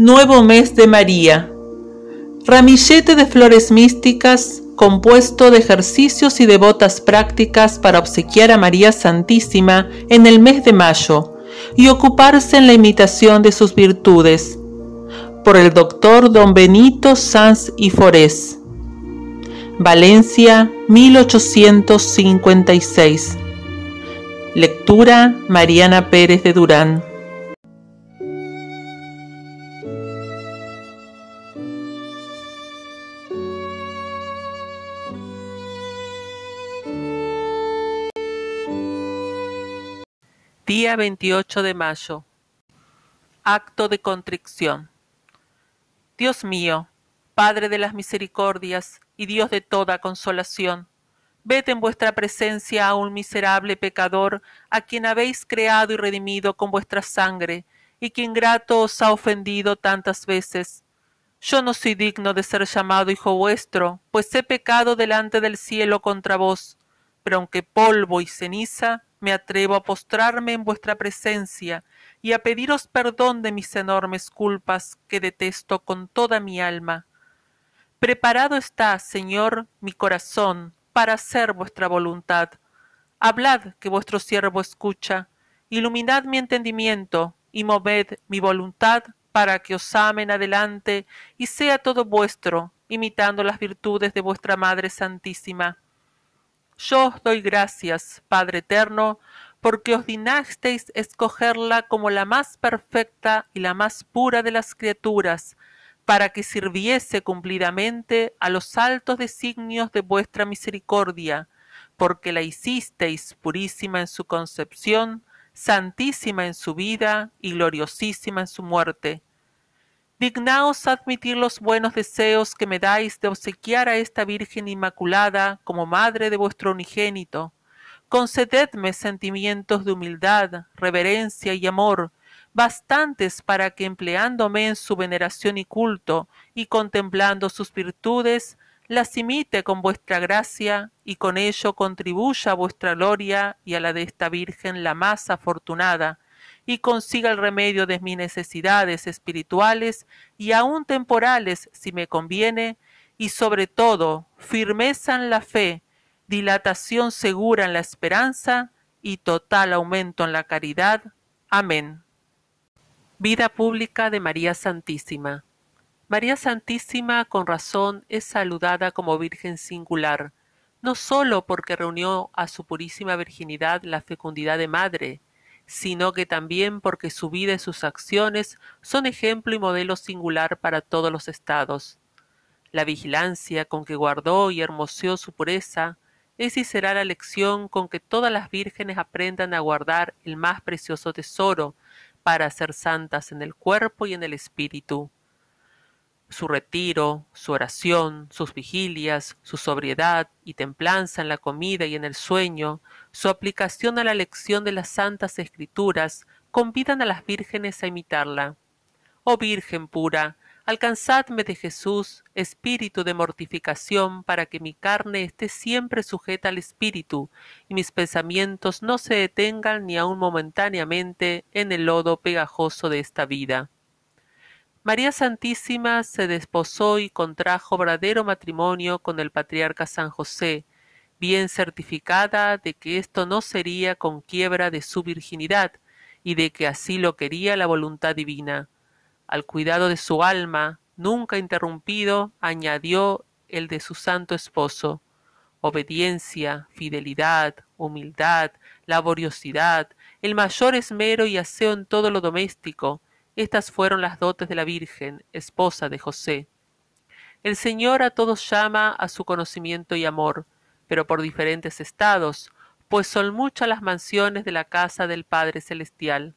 Nuevo mes de María. Ramillete de flores místicas compuesto de ejercicios y devotas prácticas para obsequiar a María Santísima en el mes de mayo y ocuparse en la imitación de sus virtudes. Por el doctor don Benito Sanz y Forés. Valencia, 1856. Lectura Mariana Pérez de Durán. Día 28 de mayo. Acto de contrición. Dios mío, Padre de las misericordias y Dios de toda consolación, ved en vuestra presencia a un miserable pecador a quien habéis creado y redimido con vuestra sangre y que ingrato os ha ofendido tantas veces. Yo no soy digno de ser llamado hijo vuestro, pues he pecado delante del cielo contra vos, pero aunque polvo y ceniza, me atrevo a postrarme en vuestra presencia y a pediros perdón de mis enormes culpas que detesto con toda mi alma. Preparado está, Señor, mi corazón para hacer vuestra voluntad. Hablad que vuestro siervo escucha, iluminad mi entendimiento y moved mi voluntad para que os amen adelante y sea todo vuestro, imitando las virtudes de vuestra Madre Santísima yo os doy gracias, Padre eterno, porque os dignasteis escogerla como la más perfecta y la más pura de las criaturas, para que sirviese cumplidamente a los altos designios de vuestra misericordia, porque la hicisteis purísima en su concepción, santísima en su vida y gloriosísima en su muerte dignaos admitir los buenos deseos que me dais de obsequiar a esta Virgen Inmaculada como madre de vuestro unigénito. Concededme sentimientos de humildad, reverencia y amor, bastantes para que empleándome en su veneración y culto, y contemplando sus virtudes, las imite con vuestra gracia, y con ello contribuya a vuestra gloria y a la de esta Virgen la más afortunada, y consiga el remedio de mis necesidades espirituales y aun temporales si me conviene, y sobre todo firmeza en la fe, dilatación segura en la esperanza y total aumento en la caridad. Amén. Vida pública de María Santísima. María Santísima con razón es saludada como Virgen singular, no sólo porque reunió a su purísima virginidad la fecundidad de madre, sino que también porque su vida y sus acciones son ejemplo y modelo singular para todos los estados. La vigilancia con que guardó y hermoseó su pureza es y será la lección con que todas las vírgenes aprendan a guardar el más precioso tesoro para ser santas en el cuerpo y en el espíritu su retiro, su oración, sus vigilias, su sobriedad y templanza en la comida y en el sueño, su aplicación a la lección de las santas escrituras, convidan a las vírgenes a imitarla. Oh Virgen pura, alcanzadme de Jesús espíritu de mortificación para que mi carne esté siempre sujeta al espíritu y mis pensamientos no se detengan ni aun momentáneamente en el lodo pegajoso de esta vida. María Santísima se desposó y contrajo verdadero matrimonio con el patriarca San José, bien certificada de que esto no sería con quiebra de su virginidad, y de que así lo quería la voluntad divina. Al cuidado de su alma, nunca interrumpido, añadió el de su santo esposo. Obediencia, fidelidad, humildad, laboriosidad, el mayor esmero y aseo en todo lo doméstico, estas fueron las dotes de la Virgen, esposa de José. El Señor a todos llama a su conocimiento y amor, pero por diferentes estados, pues son muchas las mansiones de la casa del Padre Celestial.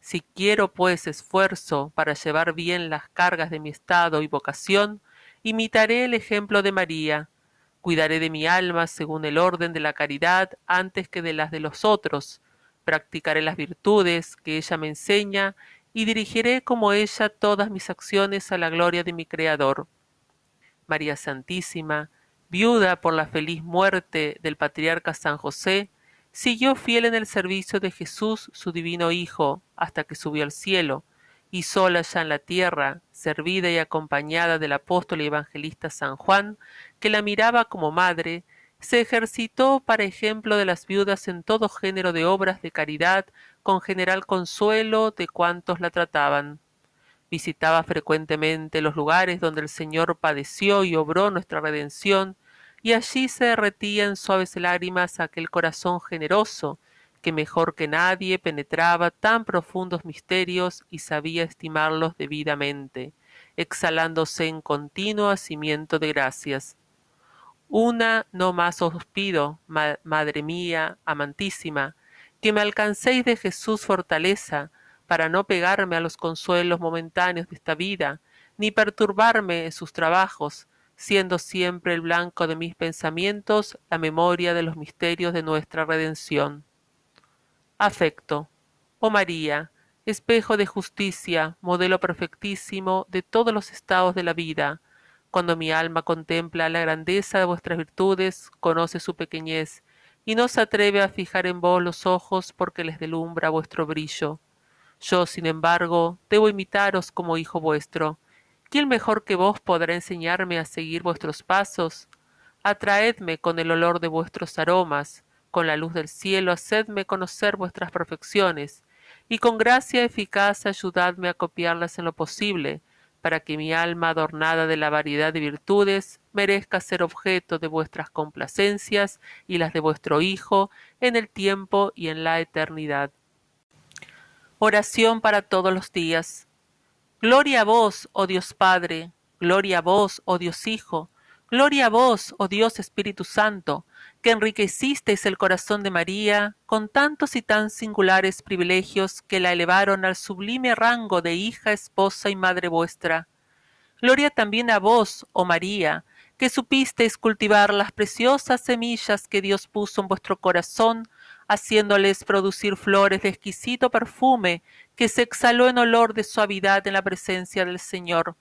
Si quiero pues esfuerzo para llevar bien las cargas de mi estado y vocación, imitaré el ejemplo de María, cuidaré de mi alma según el orden de la caridad antes que de las de los otros, practicaré las virtudes que ella me enseña y dirigiré como ella todas mis acciones a la gloria de mi Creador. María Santísima, viuda por la feliz muerte del patriarca San José, siguió fiel en el servicio de Jesús, su divino Hijo, hasta que subió al cielo, y sola ya en la tierra, servida y acompañada del apóstol y evangelista San Juan, que la miraba como madre, se ejercitó para ejemplo de las viudas en todo género de obras de caridad, con general consuelo de cuantos la trataban. Visitaba frecuentemente los lugares donde el Señor padeció y obró nuestra redención, y allí se derretía en suaves lágrimas aquel corazón generoso, que mejor que nadie penetraba tan profundos misterios y sabía estimarlos debidamente, exhalándose en continuo hacimiento de gracias. Una no más os pido, Madre mía, amantísima, que me alcancéis de Jesús fortaleza, para no pegarme a los consuelos momentáneos de esta vida, ni perturbarme en sus trabajos, siendo siempre el blanco de mis pensamientos la memoria de los misterios de nuestra redención. Afecto. Oh María, espejo de justicia, modelo perfectísimo de todos los estados de la vida, cuando mi alma contempla la grandeza de vuestras virtudes, conoce su pequeñez, y no se atreve a fijar en vos los ojos porque les delumbra vuestro brillo. Yo, sin embargo, debo imitaros como hijo vuestro. ¿Quién mejor que vos podrá enseñarme a seguir vuestros pasos? Atraedme con el olor de vuestros aromas, con la luz del cielo hacedme conocer vuestras perfecciones, y con gracia eficaz ayudadme a copiarlas en lo posible, para que mi alma adornada de la variedad de virtudes merezca ser objeto de vuestras complacencias y las de vuestro Hijo en el tiempo y en la eternidad. Oración para todos los días. Gloria a vos, oh Dios Padre, gloria a vos, oh Dios Hijo, gloria a vos, oh Dios Espíritu Santo, que enriquecisteis el corazón de María con tantos y tan singulares privilegios que la elevaron al sublime rango de hija, esposa y madre vuestra. Gloria también a vos, oh María, que supisteis cultivar las preciosas semillas que Dios puso en vuestro corazón, haciéndoles producir flores de exquisito perfume que se exhaló en olor de suavidad en la presencia del Señor.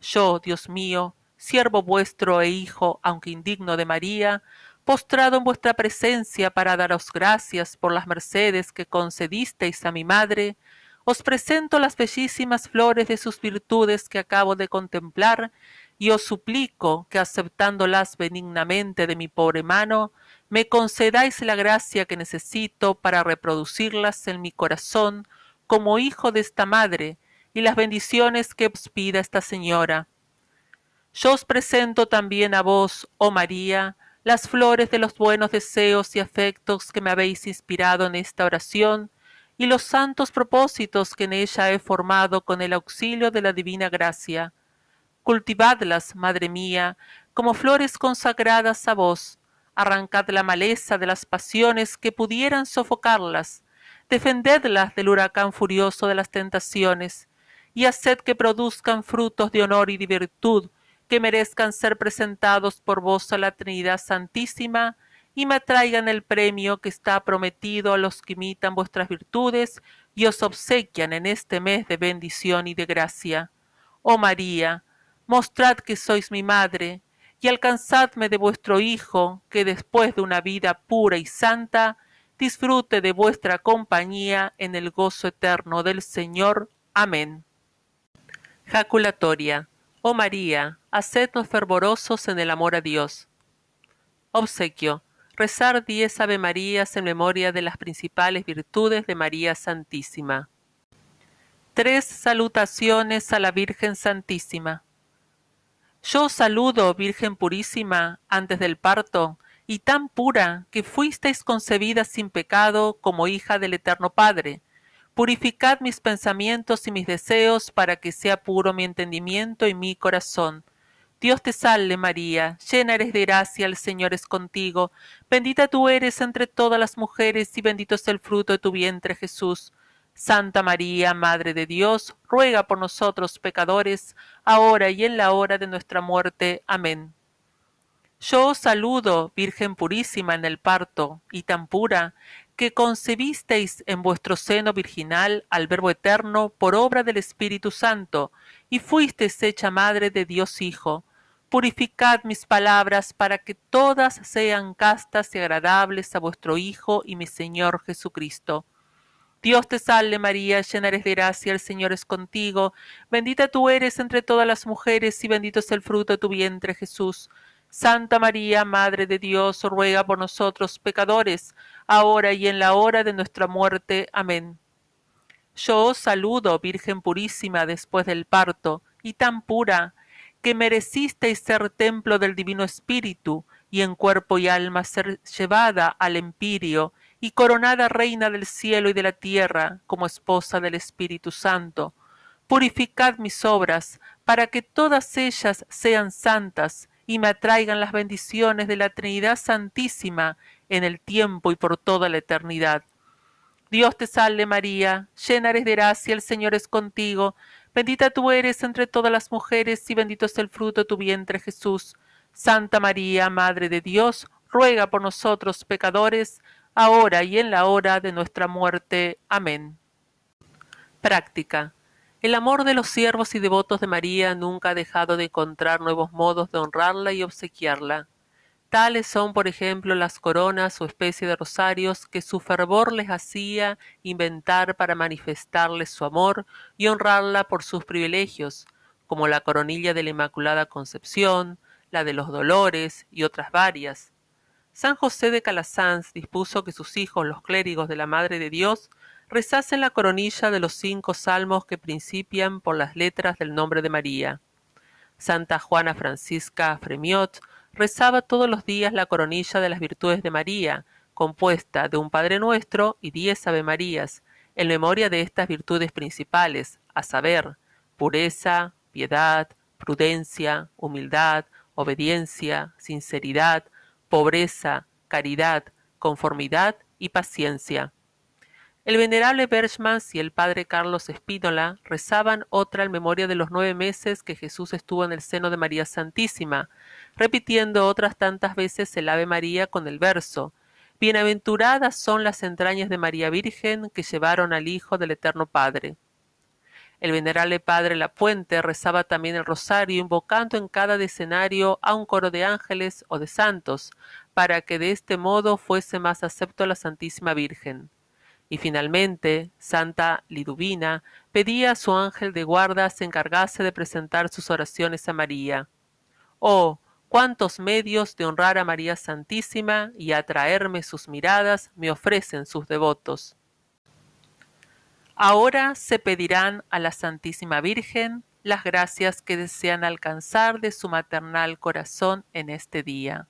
Yo, Dios mío, siervo vuestro e hijo, aunque indigno de María, postrado en vuestra presencia para daros gracias por las mercedes que concedisteis a mi madre, os presento las bellísimas flores de sus virtudes que acabo de contemplar, y os suplico que aceptándolas benignamente de mi pobre mano, me concedáis la gracia que necesito para reproducirlas en mi corazón como hijo de esta madre, y las bendiciones que os pida esta señora. Yo os presento también a vos, oh María, las flores de los buenos deseos y afectos que me habéis inspirado en esta oración, y los santos propósitos que en ella he formado con el auxilio de la divina gracia. Cultivadlas, Madre mía, como flores consagradas a vos, arrancad la maleza de las pasiones que pudieran sofocarlas, defendedlas del huracán furioso de las tentaciones, y haced que produzcan frutos de honor y de virtud, que merezcan ser presentados por vos a la Trinidad Santísima y me traigan el premio que está prometido a los que imitan vuestras virtudes y os obsequian en este mes de bendición y de gracia. Oh María, mostrad que sois mi madre, y alcanzadme de vuestro Hijo, que después de una vida pura y santa, disfrute de vuestra compañía en el gozo eterno del Señor. Amén. Jaculatoria. Oh María, hacednos fervorosos en el amor a Dios. Obsequio. Rezar diez Ave Marías en memoria de las principales virtudes de María Santísima. Tres salutaciones a la Virgen Santísima. Yo saludo, Virgen purísima, antes del parto, y tan pura que fuisteis concebida sin pecado como hija del Eterno Padre Purificad mis pensamientos y mis deseos para que sea puro mi entendimiento y mi corazón. Dios te salve María, llena eres de gracia, el Señor es contigo, bendita tú eres entre todas las mujeres y bendito es el fruto de tu vientre Jesús. Santa María, Madre de Dios, ruega por nosotros pecadores, ahora y en la hora de nuestra muerte. Amén. Yo os saludo, Virgen purísima en el parto, y tan pura, que concebisteis en vuestro seno virginal al Verbo eterno por obra del Espíritu Santo, y fuisteis hecha madre de Dios Hijo. Purificad mis palabras para que todas sean castas y agradables a vuestro Hijo y mi Señor Jesucristo. Dios te salve María, llena eres de gracia, el Señor es contigo, bendita tú eres entre todas las mujeres y bendito es el fruto de tu vientre Jesús. Santa María, Madre de Dios, ruega por nosotros pecadores, ahora y en la hora de nuestra muerte. Amén. Yo os saludo, Virgen purísima, después del parto, y tan pura, que merecisteis ser templo del Divino Espíritu, y en cuerpo y alma ser llevada al empirio, y coronada reina del cielo y de la tierra como esposa del Espíritu Santo. Purificad mis obras, para que todas ellas sean santas y me atraigan las bendiciones de la Trinidad Santísima en el tiempo y por toda la eternidad. Dios te salve María, llena eres de gracia, el Señor es contigo, bendita tú eres entre todas las mujeres y bendito es el fruto de tu vientre Jesús. Santa María, Madre de Dios, ruega por nosotros pecadores, ahora y en la hora de nuestra muerte. Amén. Práctica. El amor de los siervos y devotos de María nunca ha dejado de encontrar nuevos modos de honrarla y obsequiarla. Tales son, por ejemplo, las coronas o especie de rosarios que su fervor les hacía inventar para manifestarles su amor y honrarla por sus privilegios, como la coronilla de la Inmaculada Concepción, la de los Dolores y otras varias, San José de Calasanz dispuso que sus hijos, los clérigos de la Madre de Dios, rezasen la coronilla de los cinco salmos que principian por las letras del nombre de María. Santa Juana Francisca Fremiot rezaba todos los días la coronilla de las virtudes de María, compuesta de un Padre Nuestro y diez Ave Marías, en memoria de estas virtudes principales, a saber, pureza, piedad, prudencia, humildad, obediencia, sinceridad, pobreza, caridad, conformidad y paciencia. El venerable Berchmans y el padre Carlos Espínola rezaban otra en memoria de los nueve meses que Jesús estuvo en el seno de María Santísima, repitiendo otras tantas veces el Ave María con el verso Bienaventuradas son las entrañas de María Virgen que llevaron al Hijo del Eterno Padre. El venerable padre La Puente rezaba también el rosario, invocando en cada escenario a un coro de ángeles o de santos, para que de este modo fuese más acepto a la Santísima Virgen. Y finalmente, Santa Liduvina pedía a su ángel de guarda se encargase de presentar sus oraciones a María. Oh, cuántos medios de honrar a María Santísima y atraerme sus miradas me ofrecen sus devotos. Ahora se pedirán a la Santísima Virgen las gracias que desean alcanzar de su maternal corazón en este día.